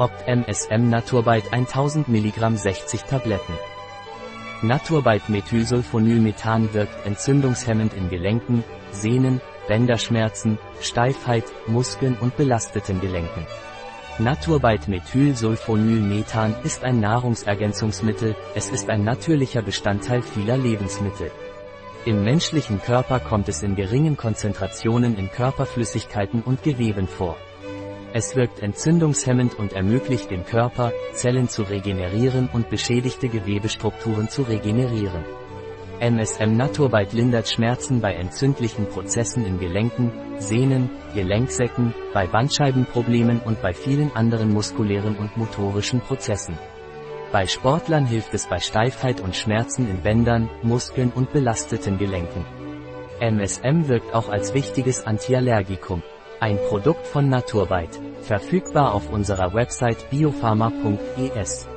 Opt MSM Naturbite 1000 mg 60 Tabletten. Naturbite Methylsulfonylmethan wirkt entzündungshemmend in Gelenken, Sehnen, Bänderschmerzen, Steifheit, Muskeln und belasteten Gelenken. Naturbite Methylsulfonylmethan ist ein Nahrungsergänzungsmittel, es ist ein natürlicher Bestandteil vieler Lebensmittel. Im menschlichen Körper kommt es in geringen Konzentrationen in Körperflüssigkeiten und Geweben vor. Es wirkt entzündungshemmend und ermöglicht dem Körper, Zellen zu regenerieren und beschädigte Gewebestrukturen zu regenerieren. MSM Naturbite lindert Schmerzen bei entzündlichen Prozessen in Gelenken, Sehnen, Gelenksäcken, bei Bandscheibenproblemen und bei vielen anderen muskulären und motorischen Prozessen. Bei Sportlern hilft es bei Steifheit und Schmerzen in Bändern, Muskeln und belasteten Gelenken. MSM wirkt auch als wichtiges Antiallergikum. Ein Produkt von Naturbite. Verfügbar auf unserer Website biopharma.es.